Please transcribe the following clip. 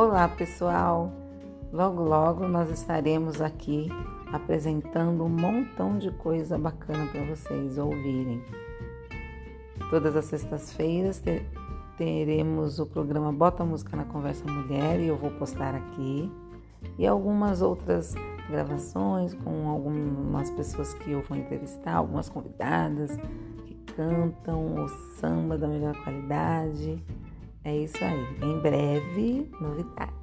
Olá, pessoal! Logo, logo nós estaremos aqui apresentando um montão de coisa bacana para vocês ouvirem. Todas as sextas-feiras teremos o programa Bota Música na Conversa Mulher e eu vou postar aqui. E algumas outras gravações com algumas pessoas que eu vou entrevistar, algumas convidadas que cantam o samba da melhor qualidade. É isso aí. Em breve, novidades.